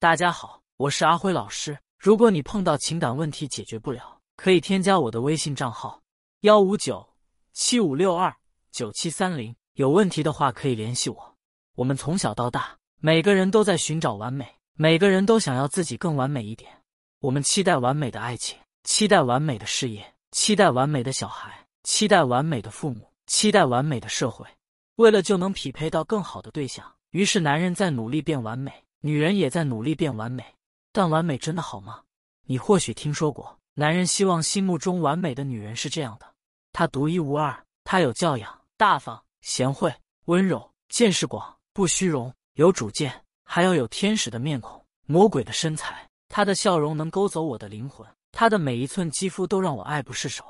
大家好，我是阿辉老师。如果你碰到情感问题解决不了，可以添加我的微信账号：幺五九七五六二九七三零。有问题的话可以联系我。我们从小到大，每个人都在寻找完美，每个人都想要自己更完美一点。我们期待完美的爱情，期待完美的事业，期待完美的小孩，期待完美的父母，期待完美的社会。为了就能匹配到更好的对象，于是男人在努力变完美，女人也在努力变完美。但完美真的好吗？你或许听说过，男人希望心目中完美的女人是这样的：她独一无二，她有教养、大方、贤惠、温柔、见识广、不虚荣、有主见，还要有天使的面孔、魔鬼的身材。她的笑容能勾走我的灵魂，她的每一寸肌肤都让我爱不释手。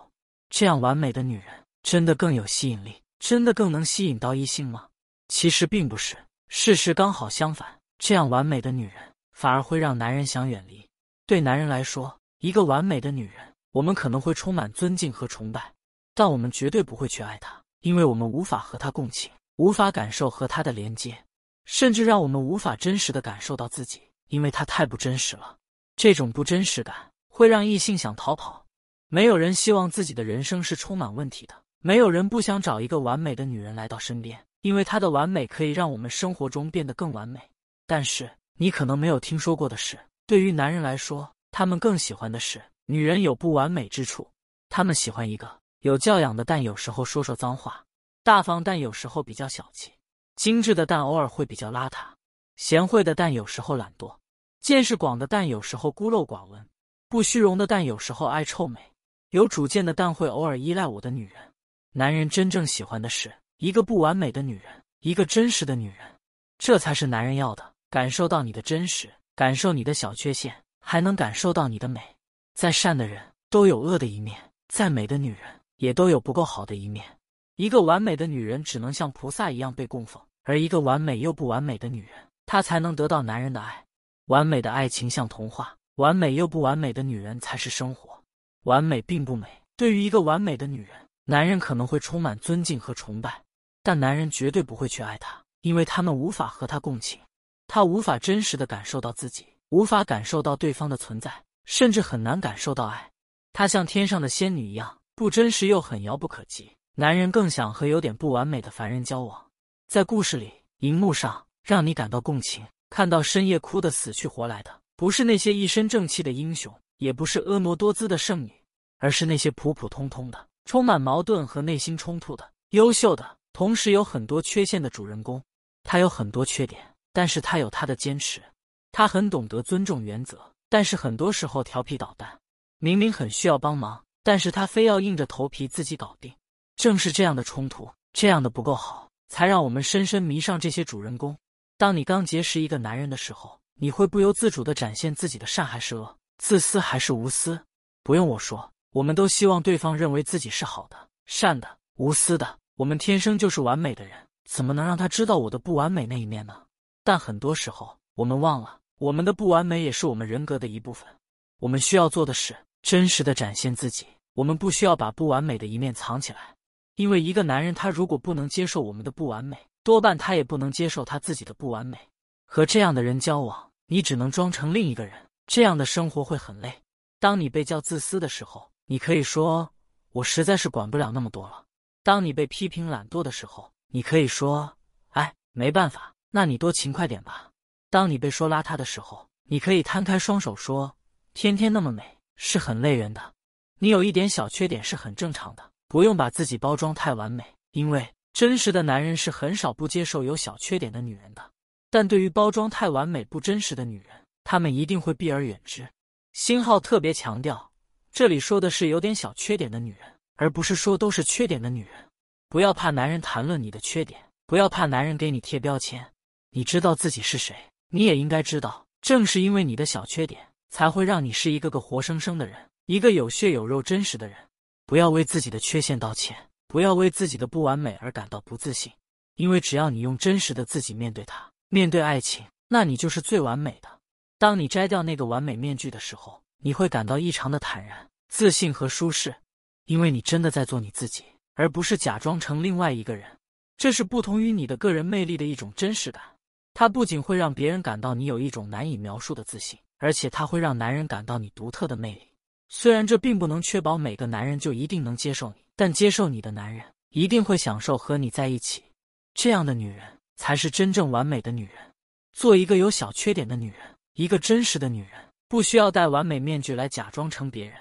这样完美的女人，真的更有吸引力？真的更能吸引到异性吗？其实并不是，事实刚好相反。这样完美的女人，反而会让男人想远离。对男人来说，一个完美的女人，我们可能会充满尊敬和崇拜，但我们绝对不会去爱她，因为我们无法和她共情，无法感受和她的连接，甚至让我们无法真实的感受到自己，因为她太不真实了。这种不真实感会让异性想逃跑。没有人希望自己的人生是充满问题的。没有人不想找一个完美的女人来到身边，因为她的完美可以让我们生活中变得更完美。但是你可能没有听说过的是，对于男人来说，他们更喜欢的是女人有不完美之处。他们喜欢一个有教养的，但有时候说说脏话；大方但有时候比较小气；精致的但偶尔会比较邋遢；贤惠的但有时候懒惰；见识广的但有时候孤陋寡闻；不虚荣的但有时候爱臭美；有主见的但会偶尔依赖我的女人。男人真正喜欢的是一个不完美的女人，一个真实的女人，这才是男人要的。感受到你的真实，感受你的小缺陷，还能感受到你的美。再善的人都有恶的一面，再美的女人也都有不够好的一面。一个完美的女人只能像菩萨一样被供奉，而一个完美又不完美的女人，她才能得到男人的爱。完美的爱情像童话，完美又不完美的女人才是生活。完美并不美，对于一个完美的女人。男人可能会充满尊敬和崇拜，但男人绝对不会去爱她，因为他们无法和她共情，他无法真实的感受到自己，无法感受到对方的存在，甚至很难感受到爱。他像天上的仙女一样，不真实又很遥不可及。男人更想和有点不完美的凡人交往。在故事里，荧幕上让你感到共情，看到深夜哭得死去活来的，不是那些一身正气的英雄，也不是婀娜多姿的圣女，而是那些普普通通的。充满矛盾和内心冲突的优秀的，同时有很多缺陷的主人公。他有很多缺点，但是他有他的坚持。他很懂得尊重原则，但是很多时候调皮捣蛋。明明很需要帮忙，但是他非要硬着头皮自己搞定。正是这样的冲突，这样的不够好，才让我们深深迷上这些主人公。当你刚结识一个男人的时候，你会不由自主的展现自己的善还是恶，自私还是无私？不用我说。我们都希望对方认为自己是好的、善的、无私的。我们天生就是完美的人，怎么能让他知道我的不完美那一面呢？但很多时候，我们忘了，我们的不完美也是我们人格的一部分。我们需要做的是真实的展现自己。我们不需要把不完美的一面藏起来，因为一个男人他如果不能接受我们的不完美，多半他也不能接受他自己的不完美。和这样的人交往，你只能装成另一个人，这样的生活会很累。当你被叫自私的时候，你可以说，我实在是管不了那么多了。当你被批评懒惰的时候，你可以说，哎，没办法，那你多勤快点吧。当你被说邋遢的时候，你可以摊开双手说，天天那么美是很累人的。你有一点小缺点是很正常的，不用把自己包装太完美，因为真实的男人是很少不接受有小缺点的女人的。但对于包装太完美、不真实的女人，他们一定会避而远之。星号特别强调。这里说的是有点小缺点的女人，而不是说都是缺点的女人。不要怕男人谈论你的缺点，不要怕男人给你贴标签。你知道自己是谁，你也应该知道，正是因为你的小缺点，才会让你是一个个活生生的人，一个有血有肉、真实的人。不要为自己的缺陷道歉，不要为自己的不完美而感到不自信，因为只要你用真实的自己面对他，面对爱情，那你就是最完美的。当你摘掉那个完美面具的时候。你会感到异常的坦然、自信和舒适，因为你真的在做你自己，而不是假装成另外一个人。这是不同于你的个人魅力的一种真实感。它不仅会让别人感到你有一种难以描述的自信，而且它会让男人感到你独特的魅力。虽然这并不能确保每个男人就一定能接受你，但接受你的男人一定会享受和你在一起。这样的女人才是真正完美的女人。做一个有小缺点的女人，一个真实的女人，不需要戴完美面具来假装成别人。